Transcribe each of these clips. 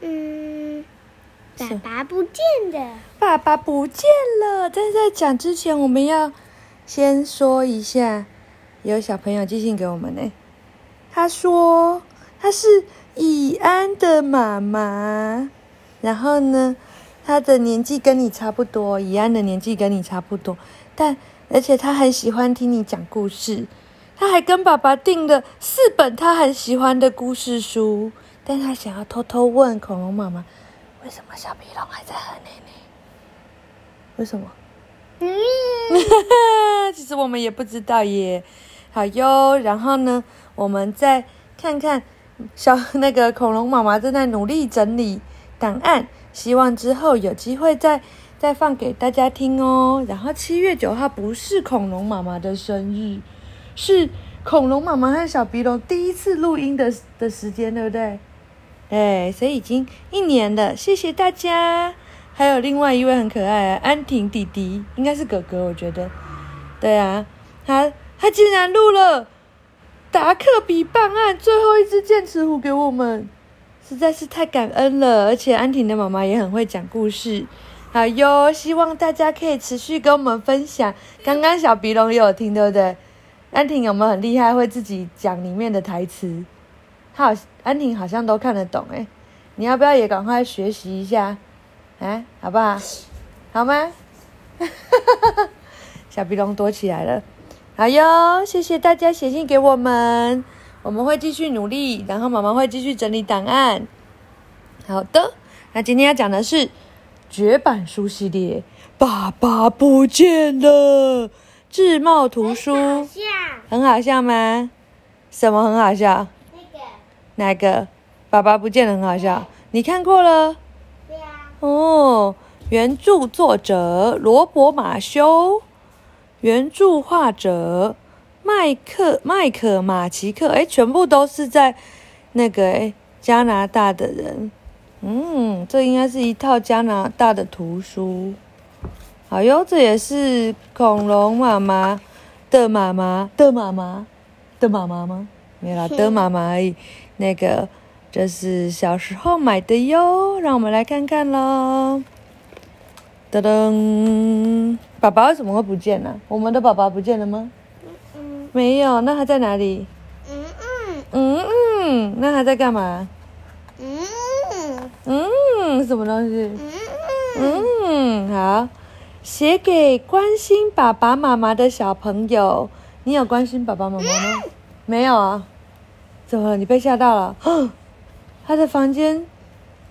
嗯，爸爸不见了。爸爸不见了。但是在讲之前，我们要先说一下，有小朋友寄信给我们呢。他说他是以安的妈妈，然后呢，他的年纪跟你差不多，以安的年纪跟你差不多，但而且他很喜欢听你讲故事。他还跟爸爸订了四本他很喜欢的故事书，但他想要偷偷问恐龙妈妈，为什么小皮龙还在喝奶奶？为什么？嗯，其实我们也不知道耶。好哟，然后呢，我们再看看小那个恐龙妈妈正在努力整理档案，希望之后有机会再再放给大家听哦。然后七月九号不是恐龙妈妈的生日。是恐龙妈妈和小鼻龙第一次录音的的时间，对不对？哎，所以已经一年了，谢谢大家。还有另外一位很可爱啊，安婷弟弟，应该是哥哥，我觉得。对啊，他他竟然录了达克比办案最后一只剑齿虎给我们，实在是太感恩了。而且安婷的妈妈也很会讲故事，好哟，希望大家可以持续跟我们分享。刚刚小鼻龙也有听，对不对？安婷有没有很厉害？会自己讲里面的台词？好，安婷好像都看得懂哎。你要不要也赶快学习一下？啊，好不好？好吗？小鼻龙躲起来了。好哟，谢谢大家写信给我们，我们会继续努力，然后妈妈会继续整理档案。好的，那今天要讲的是绝版书系列，爸爸不见了。智茂图书很好笑吗？什么很好笑？那个哪个？爸爸不见了很好笑。你看过了？对啊，哦，原著作者罗伯马修，原著画者麦克麦克马奇克，哎，全部都是在那个哎加拿大的人。嗯，这应该是一套加拿大的图书。好哟，这也是恐龙妈妈的妈妈的妈妈的妈妈吗？没有啦，的妈妈而已。那个这是小时候买的哟，让我们来看看喽。噔噔，宝宝为什么会不见呢？我们的宝宝不见了吗？嗯没有，那他在哪里？嗯嗯嗯嗯，那他在干嘛？嗯嗯，什么东西？嗯嗯，好，写给关心爸爸妈妈的小朋友。你有关心爸爸妈妈吗？没有啊。怎么了？你被吓到了？他的房间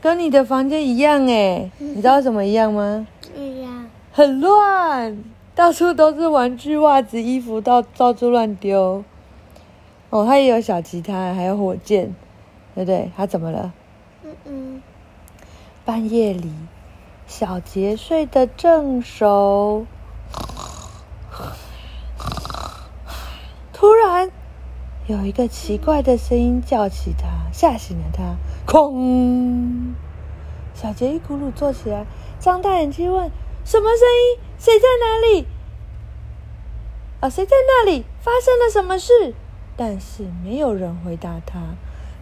跟你的房间一样哎，你知道什么一样吗？一样，很乱，到处都是玩具、袜子、衣服，到到处乱丢。哦，他也有小吉他，还有火箭，对不对？他怎么了？嗯嗯半夜里，小杰睡得正熟，有一个奇怪的声音叫起他，吓醒了他。哐！小杰一咕噜坐起来，张大眼睛问：“什么声音？谁在哪里？”啊，谁在那里？发生了什么事？但是没有人回答他。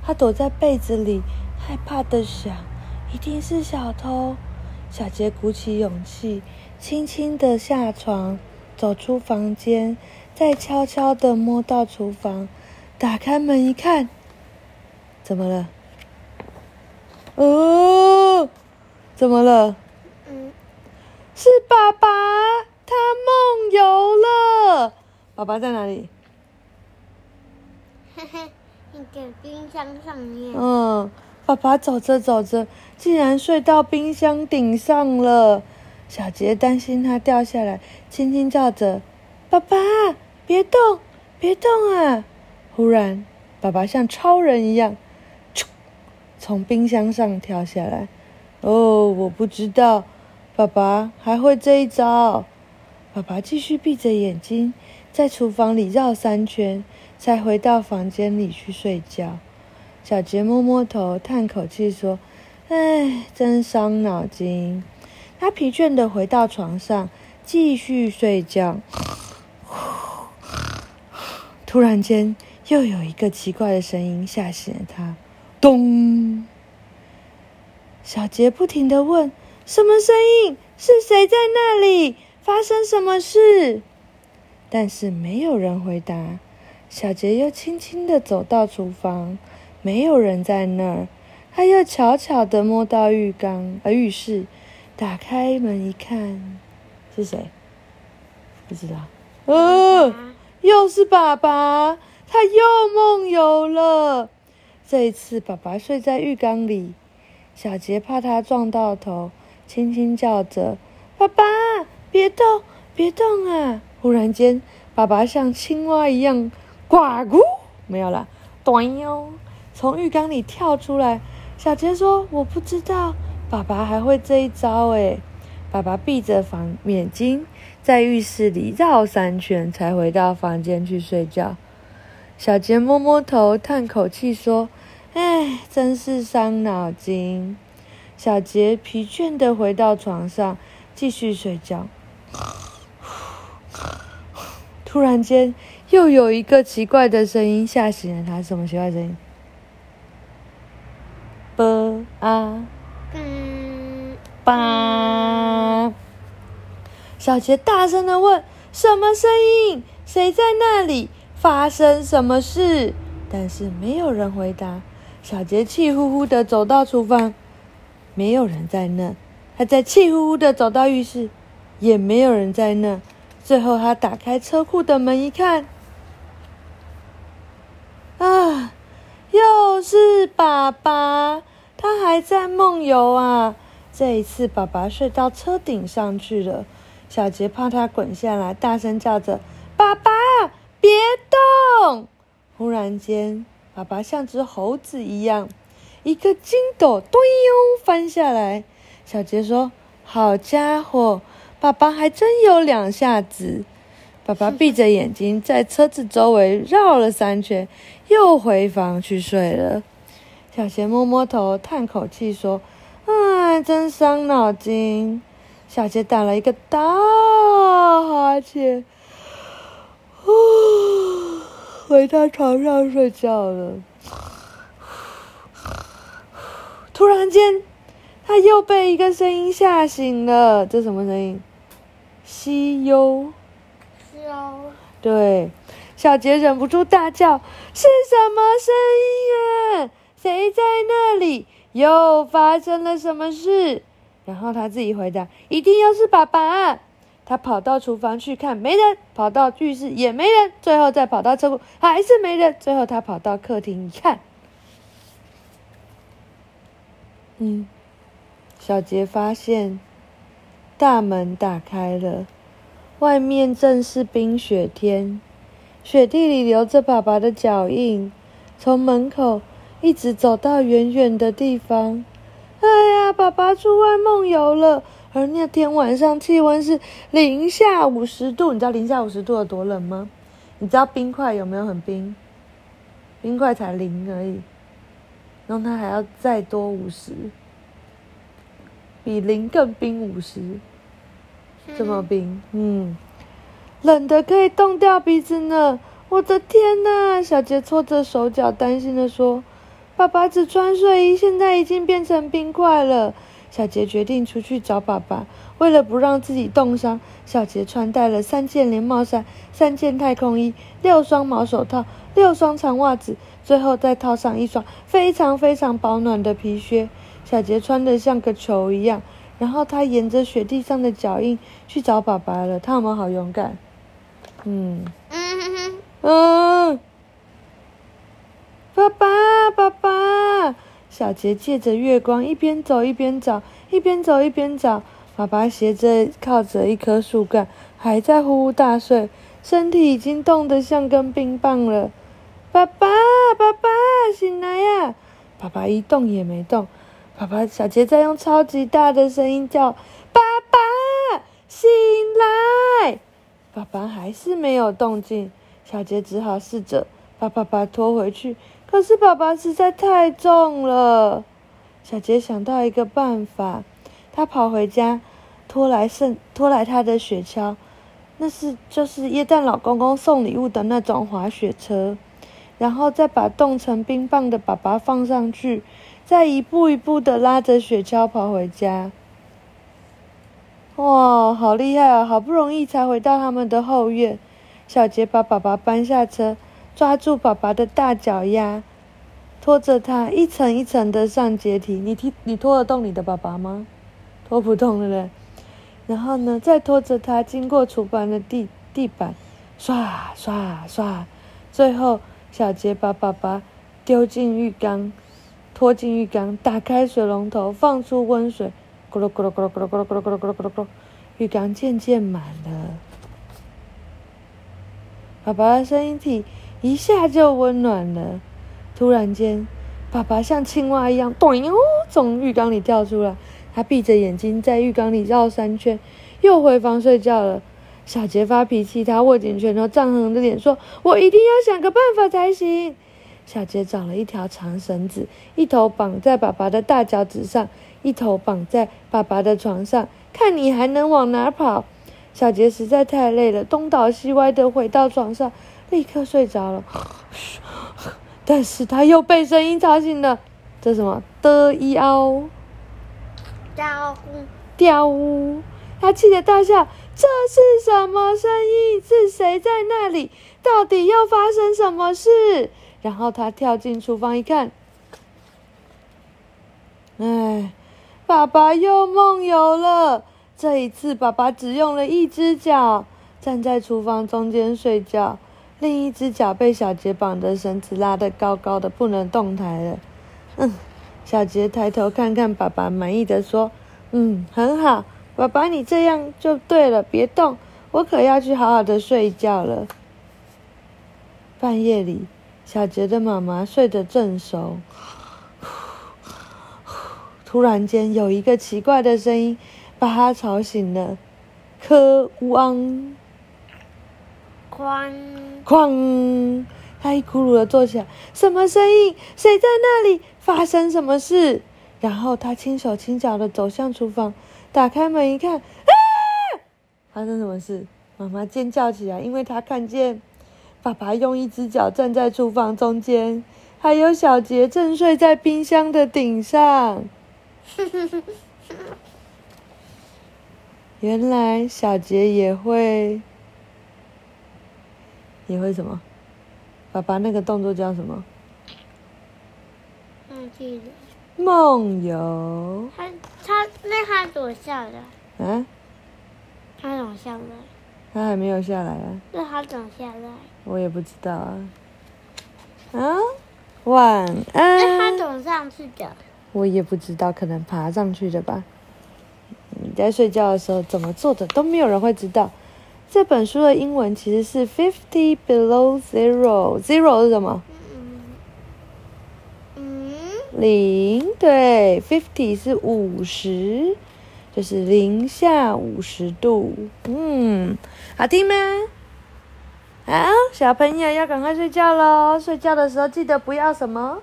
他躲在被子里，害怕的想：一定是小偷。小杰鼓起勇气，轻轻的下床，走出房间，再悄悄的摸到厨房，打开门一看，怎么了？哦，怎么了？嗯，是爸爸，他梦游了。爸爸在哪里？嘿嘿，那个冰箱上面。嗯，爸爸走着走着，竟然睡到冰箱顶上了。小杰担心他掉下来，轻轻叫着：“爸爸，别动，别动啊！”忽然，爸爸像超人一样，从冰箱上跳下来。哦，我不知道，爸爸还会这一招。爸爸继续闭着眼睛，在厨房里绕三圈，才回到房间里去睡觉。小杰摸摸头，叹口气说：“唉，真伤脑筋。”他疲倦的回到床上，继续睡觉。突然间，又有一个奇怪的声音吓醒了他。咚！小杰不停的问：“什么声音？是谁在那里？发生什么事？”但是没有人回答。小杰又轻轻的走到厨房，没有人在那儿。他又悄悄的摸到浴缸，呃，浴室，打开门一看，是谁？不知道。呃，又是爸爸，他又梦游了。这一次，爸爸睡在浴缸里。小杰怕他撞到头，轻轻叫着：“爸爸，别动，别动啊！”忽然间，爸爸像青蛙一样，呱咕，没有了，短哟，从浴缸里跳出来。小杰说：“我不知道，爸爸还会这一招诶。”爸爸闭着房眼睛，在浴室里绕三圈，才回到房间去睡觉。小杰摸摸头，叹口气说。唉，真是伤脑筋。小杰疲倦的回到床上，继续睡觉。突然间，又有一个奇怪的声音吓醒了他。什么奇怪声音？啵啊，嗯，吧。小杰大声的问：“什么声音？谁在那里？发生什么事？”但是没有人回答。小杰气呼呼的走到厨房，没有人在那。他再气呼呼的走到浴室，也没有人在那。最后，他打开车库的门一看，啊，又是爸爸！他还在梦游啊！这一次，爸爸睡到车顶上去了。小杰怕他滚下来，大声叫着：“爸爸，！”忽然间。爸爸像只猴子一样，一个筋斗，咚哟翻下来。小杰说：“好家伙，爸爸还真有两下子。”爸爸闭着眼睛，在车子周围绕了三圈，又回房去睡了。小杰摸摸头，叹口气说：“哎，真伤脑筋。”小杰打了一个大哈欠，呼。回到床上睡觉了。突然间，他又被一个声音吓醒了。这什么声音？西游。西游。对，小杰忍不住大叫：“是什么声音啊？谁在那里？又发生了什么事？”然后他自己回答：“一定又是爸爸。”他跑到厨房去看，没人；跑到浴室也没人；最后再跑到车库，还是没人。最后他跑到客厅一看，嗯，小杰发现大门打开了，外面正是冰雪天，雪地里留着爸爸的脚印，从门口一直走到远远的地方。哎呀，爸爸出外梦游了。而那天晚上气温是零下五十度，你知道零下五十度有多冷吗？你知道冰块有没有很冰？冰块才零而已，然后它还要再多五十，比零更冰五十，这么冰，嗯，冷的可以冻掉鼻子呢！我的天呐！小杰搓着手脚，担心的说：“爸爸只穿睡衣，现在已经变成冰块了。”小杰决定出去找爸爸。为了不让自己冻伤，小杰穿戴了三件连帽衫、三件太空衣、六双毛手套、六双长袜子，最后再套上一双非常非常保暖的皮靴。小杰穿得像个球一样，然后他沿着雪地上的脚印去找爸爸了。他们好勇敢。嗯嗯嗯，爸爸，爸爸。小杰借着月光，一边走一边找，一边走一边找。爸爸斜着靠着一棵树干，还在呼呼大睡，身体已经冻得像根冰棒了。爸爸，爸爸，醒来呀！爸爸一动也没动。爸爸，小杰在用超级大的声音叫：“爸爸，醒来！”爸爸还是没有动静。小杰只好试着把爸爸拖回去。可是爸爸实在太重了，小杰想到一个办法，他跑回家，拖来圣拖来他的雪橇，那是就是耶诞老公公送礼物的那种滑雪车，然后再把冻成冰棒的爸爸放上去，再一步一步的拉着雪橇跑回家。哇，好厉害啊！好不容易才回到他们的后院。小杰把爸爸搬下车，抓住爸爸的大脚丫，拖着他一层一层的上阶梯。你踢，你拖得动你的爸爸吗？拖不动了嘞。然后呢，再拖着他经过厨房的地地板，刷刷刷。最后，小杰把爸爸丢进浴缸，拖进浴缸，打开水龙头，放出温水。咕噜咕噜咕噜咕噜咕噜咕噜咕噜咕噜咕噜，浴缸渐渐满了。爸爸的声音体一下就温暖了。突然间，爸爸像青蛙一样，咚，从浴缸里跳出来。他闭着眼睛在浴缸里绕三圈，又回房睡觉了。小杰发脾气，他握紧拳头，涨红着脸说：“我一定要想个办法才行。”小杰找了一条长绳子，一头绑在爸爸的大脚趾上。一头绑在爸爸的床上，看你还能往哪跑？小杰实在太累了，东倒西歪的回到床上，立刻睡着了。但是他又被声音吵醒了。这什么？的一嗷，掉掉呜！他气得大笑：“这是什么声音？是谁在那里？到底又发生什么事？”然后他跳进厨房一看，哎。爸爸又梦游了。这一次，爸爸只用了一只脚站在厨房中间睡觉，另一只脚被小杰绑的绳子拉得高高的，不能动弹了。嗯，小杰抬头看看爸爸，满意的说：“嗯，很好，爸爸，你这样就对了，别动，我可要去好好的睡觉了。”半夜里，小杰的妈妈睡得正熟。突然间，有一个奇怪的声音把他吵醒了。科汪，哐哐！他一咕噜的坐起来。什么声音？谁在那里？发生什么事？然后他轻手轻脚的走向厨房，打开门一看，啊！发生什么事？妈妈尖叫起来，因为她看见爸爸用一只脚站在厨房中间，还有小杰正睡在冰箱的顶上。原来小杰也会，也会什么？爸爸那个动作叫什么？忘记了。梦游。他他那他怎么下来？啊？他怎么下来？他还没有下来啊。那他怎么下来？我也不知道啊。啊？晚安。那他怎么上去的？我也不知道，可能爬上去的吧。你在睡觉的时候怎么做的都没有人会知道。这本书的英文其实是 Fifty Below Zero。Zero 是什么？嗯。零，对，Fifty 是五十，就是零下五十度。嗯，好听吗？好，小朋友要赶快睡觉喽。睡觉的时候记得不要什么。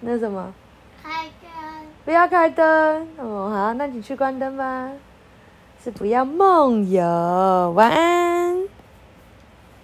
那什么？开灯。不要开灯哦，好，那你去关灯吧。不要梦游晚安。